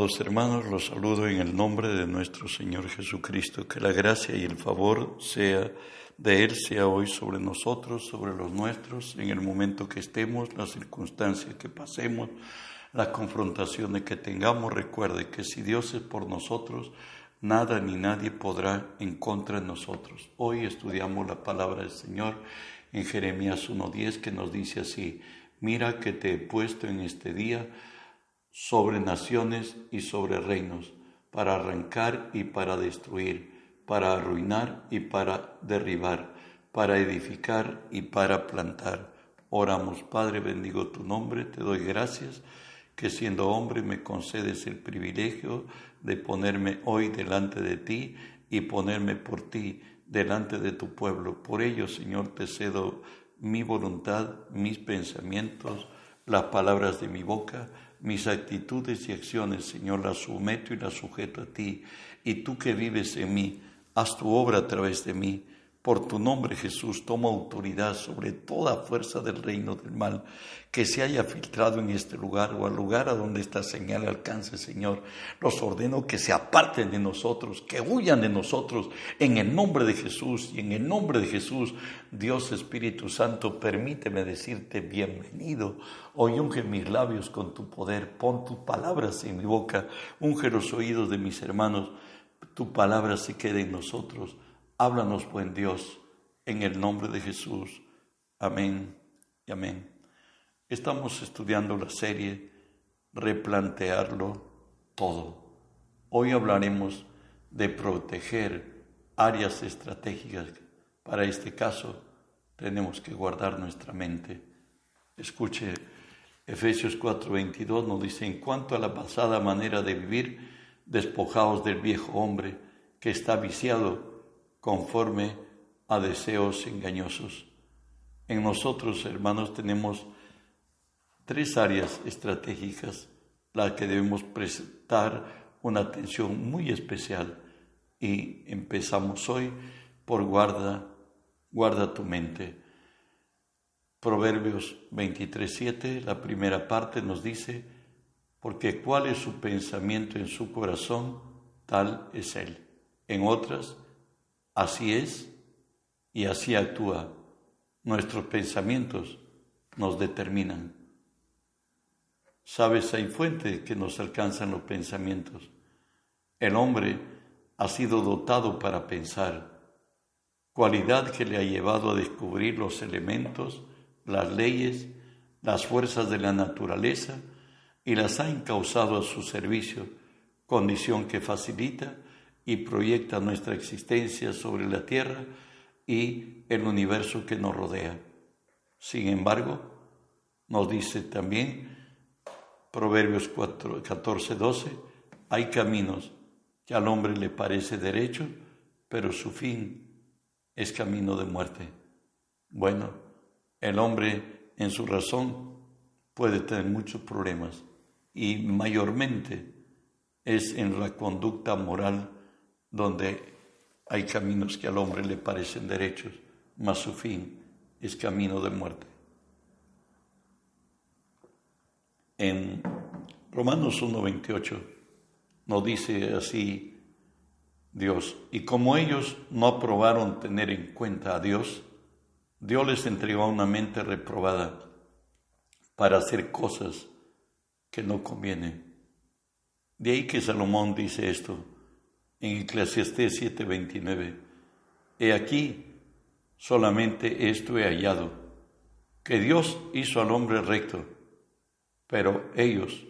Amados hermanos, los saludo en el nombre de nuestro Señor Jesucristo. Que la gracia y el favor sea de Él sea hoy sobre nosotros, sobre los nuestros, en el momento que estemos, las circunstancias que pasemos, las confrontaciones que tengamos. Recuerde que si Dios es por nosotros, nada ni nadie podrá en contra de nosotros. Hoy estudiamos la palabra del Señor en Jeremías 1.10 que nos dice así, mira que te he puesto en este día sobre naciones y sobre reinos, para arrancar y para destruir, para arruinar y para derribar, para edificar y para plantar. Oramos, Padre, bendigo tu nombre, te doy gracias que siendo hombre me concedes el privilegio de ponerme hoy delante de ti y ponerme por ti delante de tu pueblo. Por ello, Señor, te cedo mi voluntad, mis pensamientos, las palabras de mi boca, mis actitudes y acciones, Señor, las someto y las sujeto a ti. Y tú que vives en mí, haz tu obra a través de mí. Por tu nombre, Jesús, toma autoridad sobre toda fuerza del reino del mal que se haya filtrado en este lugar o al lugar a donde esta señal alcance, Señor. Los ordeno que se aparten de nosotros, que huyan de nosotros en el nombre de Jesús y en el nombre de Jesús. Dios Espíritu Santo, permíteme decirte bienvenido. Hoy unge mis labios con tu poder, pon tus palabras en mi boca, unge los oídos de mis hermanos, tu palabra se quede en nosotros Háblanos, buen Dios, en el nombre de Jesús. Amén y amén. Estamos estudiando la serie Replantearlo todo. Hoy hablaremos de proteger áreas estratégicas. Para este caso, tenemos que guardar nuestra mente. Escuche, Efesios 4:22 nos dice, en cuanto a la pasada manera de vivir, despojaos del viejo hombre que está viciado conforme a deseos engañosos. En nosotros, hermanos, tenemos tres áreas estratégicas las que debemos prestar una atención muy especial y empezamos hoy por guarda, guarda tu mente. Proverbios 23:7, la primera parte nos dice, porque cuál es su pensamiento en su corazón, tal es él. En otras, Así es y así actúa. Nuestros pensamientos nos determinan. Sabes, hay fuentes que nos alcanzan los pensamientos. El hombre ha sido dotado para pensar, cualidad que le ha llevado a descubrir los elementos, las leyes, las fuerzas de la naturaleza y las ha encausado a su servicio, condición que facilita y proyecta nuestra existencia sobre la Tierra y el universo que nos rodea. Sin embargo, nos dice también Proverbios 4, 14, 12, hay caminos que al hombre le parece derecho, pero su fin es camino de muerte. Bueno, el hombre en su razón puede tener muchos problemas y mayormente es en la conducta moral donde hay caminos que al hombre le parecen derechos, mas su fin es camino de muerte. En Romanos 1.28 nos dice así Dios, y como ellos no aprobaron tener en cuenta a Dios, Dios les entregó una mente reprobada para hacer cosas que no convienen. De ahí que Salomón dice esto, en Eclesiastés 7:29. He aquí, solamente esto he hallado, que Dios hizo al hombre recto, pero ellos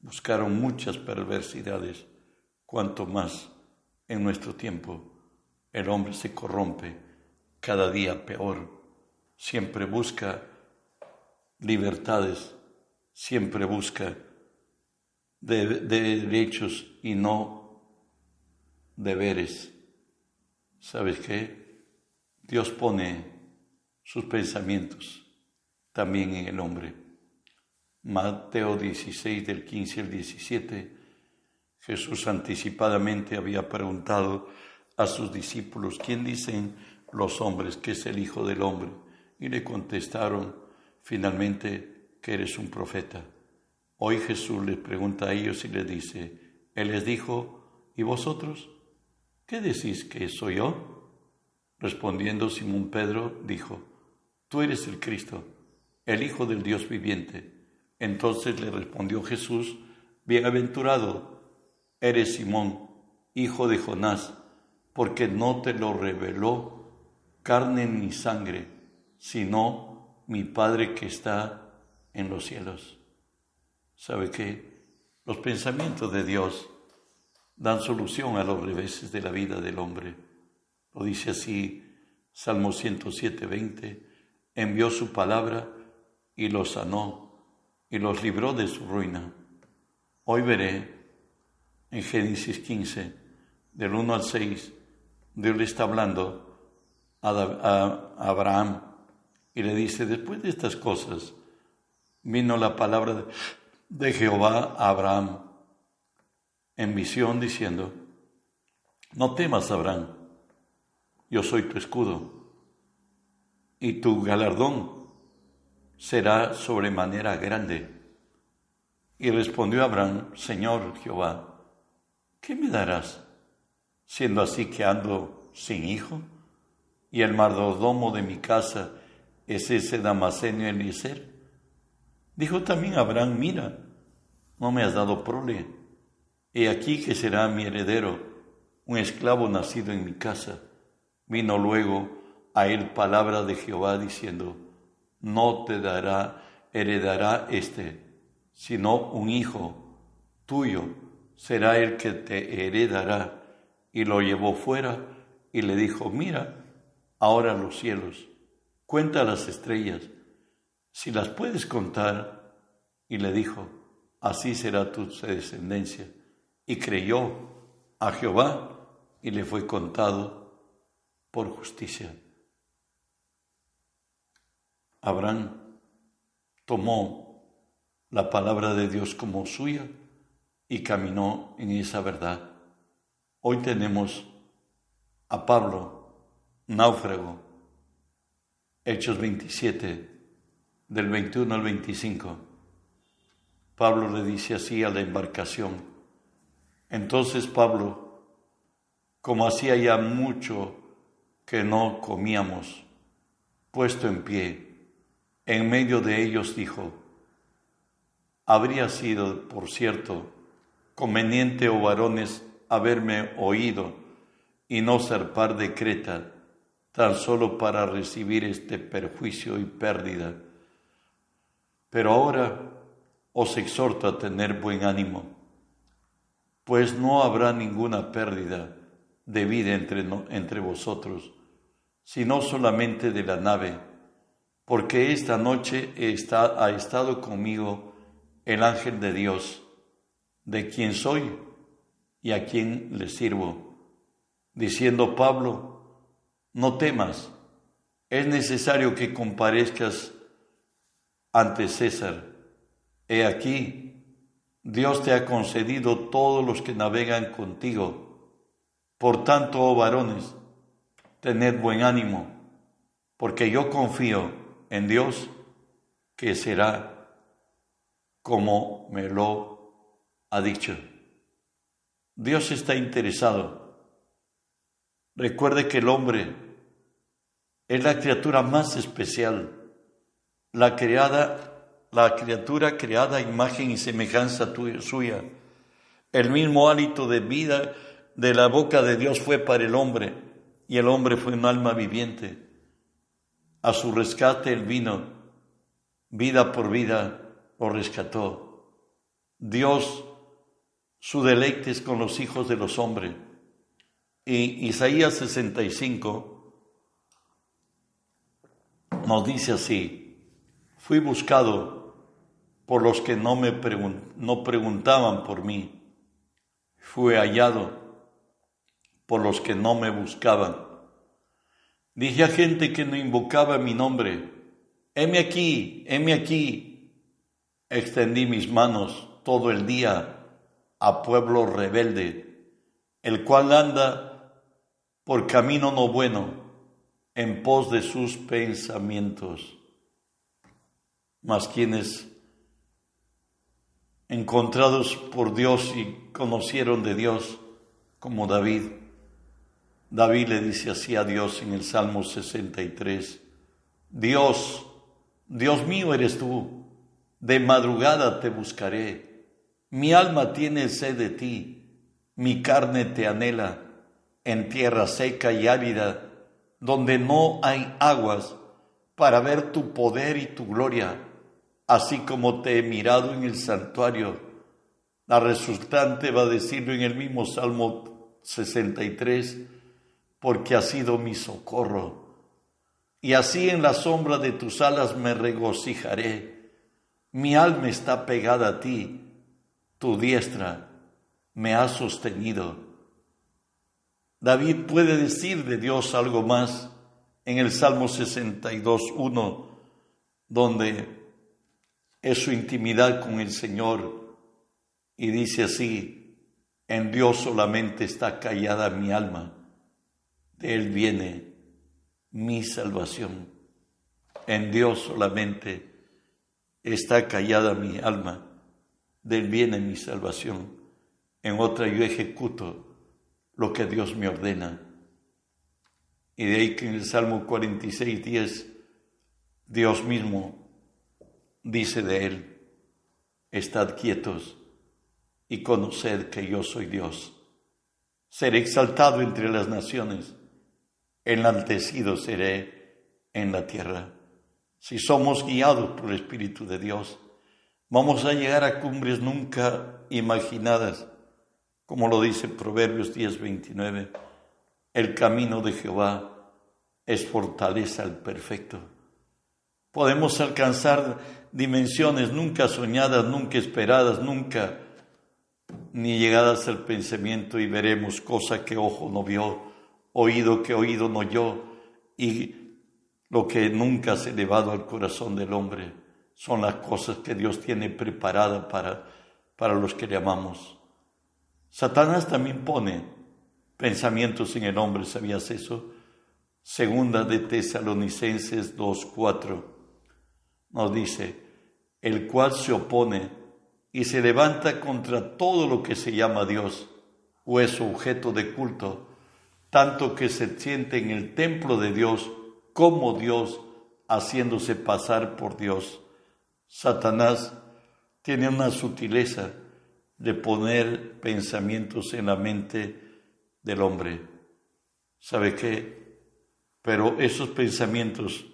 buscaron muchas perversidades, cuanto más en nuestro tiempo el hombre se corrompe cada día peor, siempre busca libertades, siempre busca de, de derechos y no deberes. ¿Sabes qué? Dios pone sus pensamientos también en el hombre. Mateo 16 del 15 al 17, Jesús anticipadamente había preguntado a sus discípulos, ¿quién dicen los hombres que es el Hijo del Hombre? Y le contestaron finalmente que eres un profeta. Hoy Jesús les pregunta a ellos y les dice, Él les dijo, ¿y vosotros? ¿Qué decís que soy yo? Respondiendo Simón Pedro, dijo, Tú eres el Cristo, el Hijo del Dios viviente. Entonces le respondió Jesús, Bienaventurado eres Simón, hijo de Jonás, porque no te lo reveló carne ni sangre, sino mi Padre que está en los cielos. ¿Sabe qué? Los pensamientos de Dios dan solución a los reveses de la vida del hombre. Lo dice así Salmo 107, 20. Envió su palabra y los sanó y los libró de su ruina. Hoy veré en Génesis 15, del 1 al 6, Dios le está hablando a, Abraham y le dice, después de estas cosas, vino la palabra de Jehová a Abraham en visión diciendo, no temas, Abraham, yo soy tu escudo, y tu galardón será sobremanera grande. Y respondió Abraham, Señor Jehová, ¿qué me darás, siendo así que ando sin hijo? Y el mardodomo de mi casa es ese Damascenio Eliezer. Dijo también Abraham, mira, no me has dado prole, he aquí que será mi heredero, un esclavo nacido en mi casa. Vino luego a él palabra de Jehová diciendo, no te dará, heredará este, sino un hijo tuyo será el que te heredará. Y lo llevó fuera y le dijo, mira, ahora los cielos, cuenta las estrellas, si las puedes contar. Y le dijo, así será tu descendencia. Y creyó a Jehová y le fue contado por justicia. Abraham tomó la palabra de Dios como suya y caminó en esa verdad. Hoy tenemos a Pablo, náufrago, Hechos 27, del 21 al 25. Pablo le dice así a la embarcación. Entonces Pablo, como hacía ya mucho que no comíamos, puesto en pie, en medio de ellos dijo, habría sido, por cierto, conveniente, oh varones, haberme oído y no zarpar de Creta, tan solo para recibir este perjuicio y pérdida. Pero ahora os exhorto a tener buen ánimo, pues no habrá ninguna pérdida de vida entre, entre vosotros, sino solamente de la nave porque esta noche ha estado conmigo el ángel de Dios, de quien soy y a quien le sirvo, diciendo Pablo, no temas, es necesario que comparezcas ante César. He aquí, Dios te ha concedido todos los que navegan contigo. Por tanto, oh varones, tened buen ánimo, porque yo confío en Dios que será como me lo ha dicho. Dios está interesado. Recuerde que el hombre es la criatura más especial, la creada, la criatura creada a imagen y semejanza suya. El mismo hálito de vida de la boca de Dios fue para el hombre y el hombre fue un alma viviente a su rescate el vino, vida por vida lo rescató. Dios, su deleite es con los hijos de los hombres. Y Isaías 65 nos dice así, fui buscado por los que no me no preguntaban por mí, fui hallado por los que no me buscaban. Dije a gente que no invocaba mi nombre, heme aquí, heme aquí. Extendí mis manos todo el día a pueblo rebelde, el cual anda por camino no bueno, en pos de sus pensamientos. Mas quienes encontrados por Dios y conocieron de Dios, como David. David le dice así a Dios en el Salmo 63, Dios, Dios mío eres tú, de madrugada te buscaré, mi alma tiene sed de ti, mi carne te anhela en tierra seca y árida, donde no hay aguas, para ver tu poder y tu gloria, así como te he mirado en el santuario. La resultante va a decirlo en el mismo Salmo 63, porque ha sido mi socorro. Y así en la sombra de tus alas me regocijaré. Mi alma está pegada a ti, tu diestra me ha sostenido. David puede decir de Dios algo más en el Salmo 62.1, donde es su intimidad con el Señor y dice así, en Dios solamente está callada mi alma, de Él viene mi salvación. En Dios solamente está callada mi alma, de Él viene mi salvación. En otra yo ejecuto lo que Dios me ordena. Y de ahí que en el Salmo 46, 10, Dios mismo dice de Él, estad quietos y conoced que yo soy Dios. Seré exaltado entre las naciones, enaltecido seré en la tierra. Si somos guiados por el Espíritu de Dios, vamos a llegar a cumbres nunca imaginadas como lo dice Proverbios 10, 29, el camino de Jehová es fortaleza al perfecto. Podemos alcanzar dimensiones nunca soñadas, nunca esperadas, nunca ni llegadas al pensamiento y veremos cosa que ojo no vio, oído que oído no oyó y lo que nunca se ha elevado al corazón del hombre son las cosas que Dios tiene preparadas para, para los que le amamos. Satanás también pone pensamientos en el hombre, ¿sabías eso? Segunda de Tesalonicenses 2.4 nos dice, el cual se opone y se levanta contra todo lo que se llama Dios o es objeto de culto, tanto que se siente en el templo de Dios como Dios, haciéndose pasar por Dios. Satanás tiene una sutileza de poner pensamientos en la mente del hombre. ¿Sabe qué? Pero esos pensamientos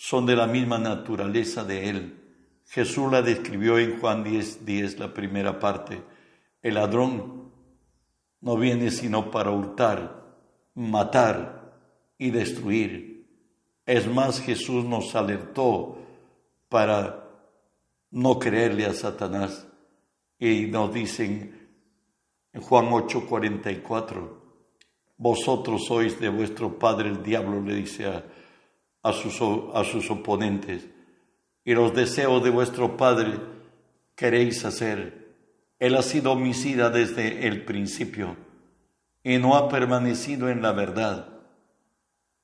son de la misma naturaleza de él. Jesús la describió en Juan 10, 10, la primera parte. El ladrón no viene sino para hurtar, matar y destruir. Es más, Jesús nos alertó para no creerle a Satanás y nos dicen en Juan 8:44, vosotros sois de vuestro padre el diablo, le dice a, sus, a sus oponentes, y los deseos de vuestro padre queréis hacer. Él ha sido homicida desde el principio y no ha permanecido en la verdad,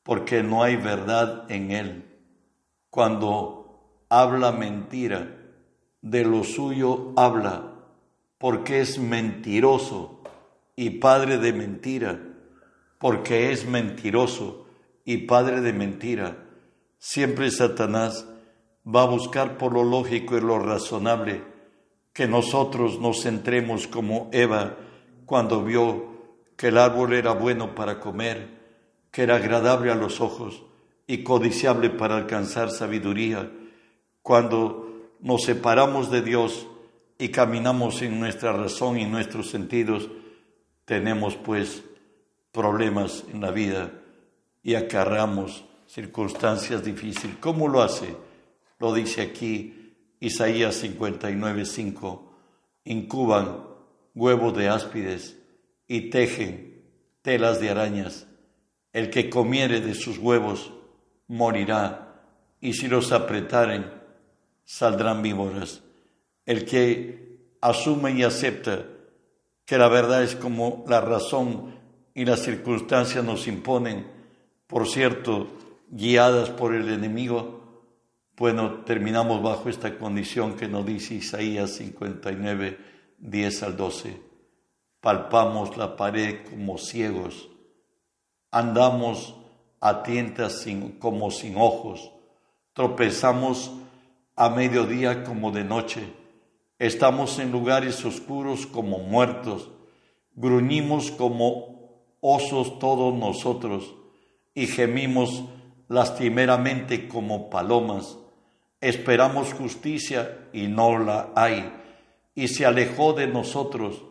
porque no hay verdad en él. Cuando habla mentira, de lo suyo habla porque es mentiroso y padre de mentira, porque es mentiroso y padre de mentira. Siempre Satanás va a buscar por lo lógico y lo razonable que nosotros nos centremos como Eva cuando vio que el árbol era bueno para comer, que era agradable a los ojos y codiciable para alcanzar sabiduría. Cuando nos separamos de Dios, y caminamos en nuestra razón y nuestros sentidos, tenemos pues problemas en la vida y acarramos circunstancias difíciles. ¿Cómo lo hace? Lo dice aquí Isaías 59, 5. Incuban huevos de áspides y tejen telas de arañas. El que comiere de sus huevos morirá, y si los apretaren, saldrán víboras el que asume y acepta que la verdad es como la razón y las circunstancias nos imponen, por cierto, guiadas por el enemigo, Bueno, terminamos bajo esta condición que nos dice Isaías 59, 10 al 12. Palpamos la pared como ciegos, andamos a tientas como sin ojos, tropezamos a mediodía como de noche, estamos en lugares oscuros como muertos, gruñimos como osos todos nosotros y gemimos lastimeramente como palomas esperamos justicia y no la hay, y se alejó de nosotros,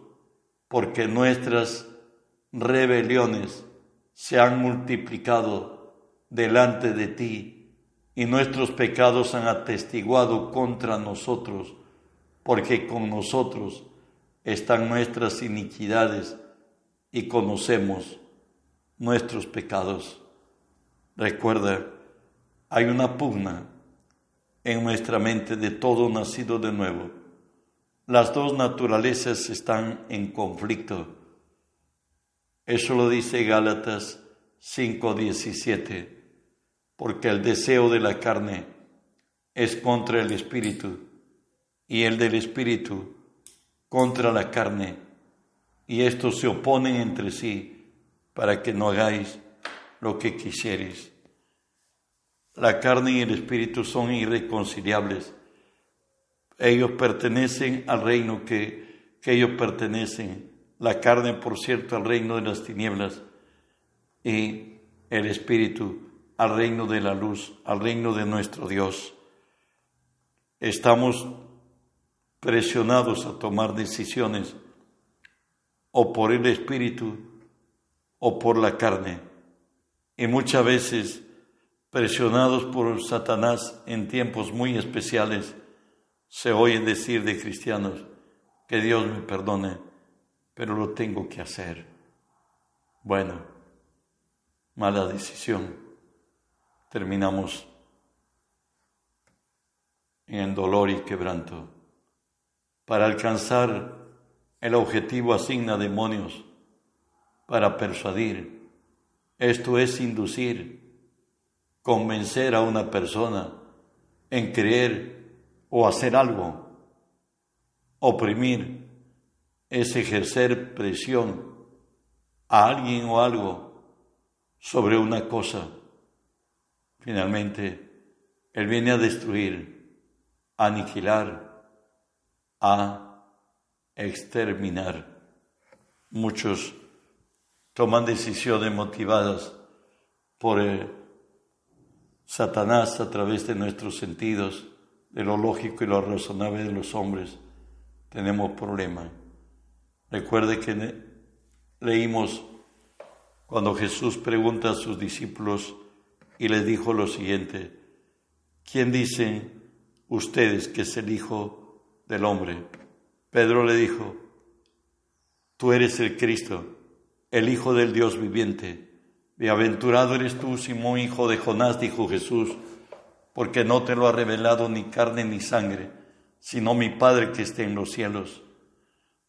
porque nuestras rebeliones se han multiplicado delante de ti, y nuestros pecados han atestiguado contra nosotros, porque con nosotros están nuestras iniquidades y conocemos nuestros pecados. Recuerda, hay una pugna en nuestra mente de todo nacido de nuevo. Las dos naturalezas están en conflicto. Eso lo dice Gálatas 5:17, porque el deseo de la carne es contra el espíritu y el del espíritu contra la carne, y estos se oponen entre sí para que no hagáis lo que quisierais. La carne y el espíritu son irreconciliables. Ellos pertenecen al reino que, que ellos pertenecen. La carne, por cierto, al reino de las tinieblas y el espíritu al reino de la luz, al reino de nuestro Dios. Estamos presionados a tomar decisiones o por el espíritu o por la carne. Y muchas veces presionados por Satanás en tiempos muy especiales, se oyen decir de cristianos, que Dios me perdone, pero lo tengo que hacer. Bueno, mala decisión. Terminamos en dolor y quebranto. Para alcanzar el objetivo asigna demonios para persuadir. Esto es inducir convencer a una persona en creer o hacer algo. Oprimir es ejercer presión a alguien o algo sobre una cosa. Finalmente, Él viene a destruir, a aniquilar, a exterminar. Muchos toman decisiones motivadas por el Satanás a través de nuestros sentidos, de lo lógico y lo razonable de los hombres, tenemos problemas. Recuerde que leímos cuando Jesús pregunta a sus discípulos y les dijo lo siguiente, ¿quién dicen ustedes que es el Hijo del Hombre? Pedro le dijo, tú eres el Cristo, el Hijo del Dios viviente. Bienaventurado eres tú, Simón, hijo de Jonás, dijo Jesús, porque no te lo ha revelado ni carne ni sangre, sino mi Padre que está en los cielos.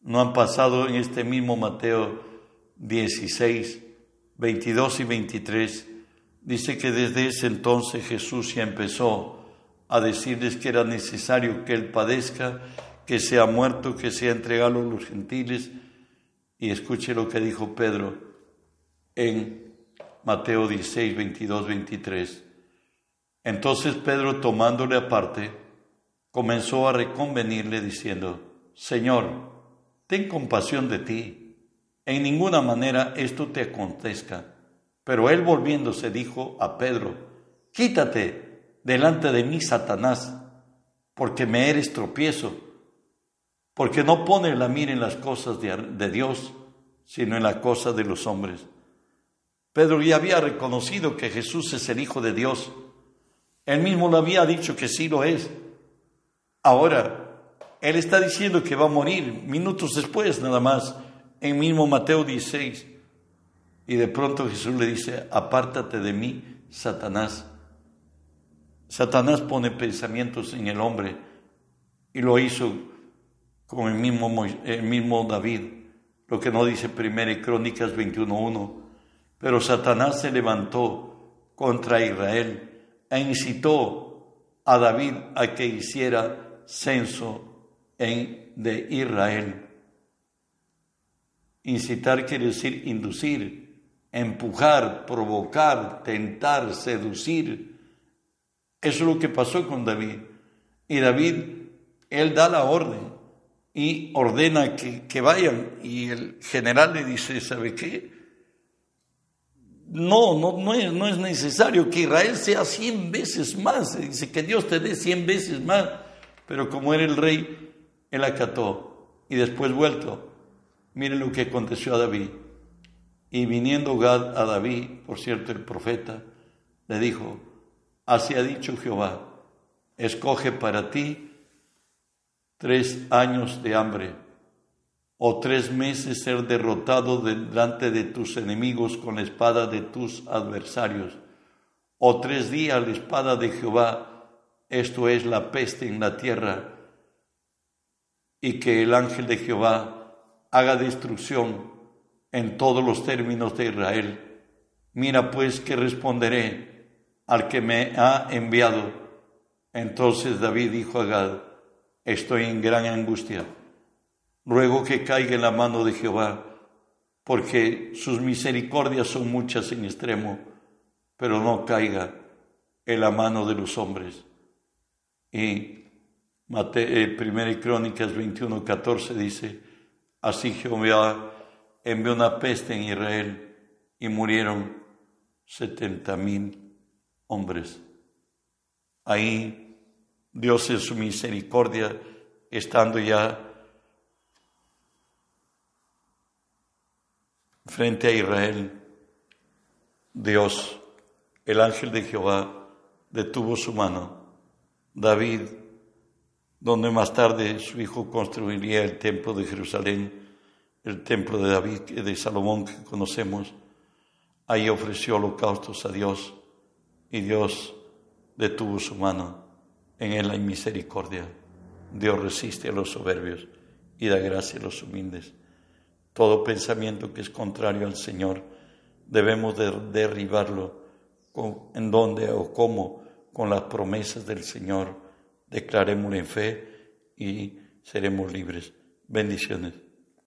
No han pasado en este mismo Mateo 16, 22 y 23, dice que desde ese entonces Jesús ya empezó a decirles que era necesario que Él padezca, que sea muerto, que sea entregado a los gentiles. Y escuche lo que dijo Pedro en Mateo 16, 22, 23. Entonces Pedro, tomándole aparte, comenzó a reconvenirle diciendo, Señor, ten compasión de ti, en ninguna manera esto te acontezca. Pero él volviéndose dijo a Pedro, Quítate delante de mí, Satanás, porque me eres tropiezo, porque no pones la mira en las cosas de, de Dios, sino en las cosas de los hombres. Pedro ya había reconocido que Jesús es el Hijo de Dios. Él mismo lo había dicho que sí lo es. Ahora, Él está diciendo que va a morir minutos después, nada más, en mismo Mateo 16. Y de pronto Jesús le dice, apártate de mí, Satanás. Satanás pone pensamientos en el hombre y lo hizo con el mismo, el mismo David, lo que no dice Primera Crónicas 21.1 pero Satanás se levantó contra Israel e incitó a David a que hiciera censo en, de Israel. Incitar quiere decir inducir, empujar, provocar, tentar, seducir. Eso es lo que pasó con David. Y David, él da la orden y ordena que, que vayan. Y el general le dice, ¿sabe qué? No, no, no, es, no es necesario que Israel sea cien veces más. Dice que Dios te dé cien veces más. Pero como era el rey, él acató. Y después vuelto, mire lo que aconteció a David. Y viniendo Gad a David, por cierto, el profeta, le dijo, así ha dicho Jehová, escoge para ti tres años de hambre o tres meses ser derrotado delante de tus enemigos con la espada de tus adversarios, o tres días la espada de Jehová, esto es la peste en la tierra, y que el ángel de Jehová haga destrucción en todos los términos de Israel. Mira pues que responderé al que me ha enviado. Entonces David dijo a Gad, estoy en gran angustia Ruego que caiga en la mano de Jehová, porque sus misericordias son muchas en extremo, pero no caiga en la mano de los hombres. Y Mate, 1 eh, Crónicas 21, 14 dice, así Jehová envió una peste en Israel y murieron setenta mil hombres. Ahí Dios en su misericordia, estando ya frente a Israel, Dios, el ángel de Jehová, detuvo su mano. David, donde más tarde su hijo construiría el templo de Jerusalén, el templo de David, de Salomón que conocemos, ahí ofreció holocaustos a Dios y Dios detuvo su mano. En él hay misericordia. Dios resiste a los soberbios y da gracia a los humildes. Todo pensamiento que es contrario al Señor debemos de derribarlo. ¿En dónde o cómo? Con las promesas del Señor. Declarémoslo en fe y seremos libres. Bendiciones.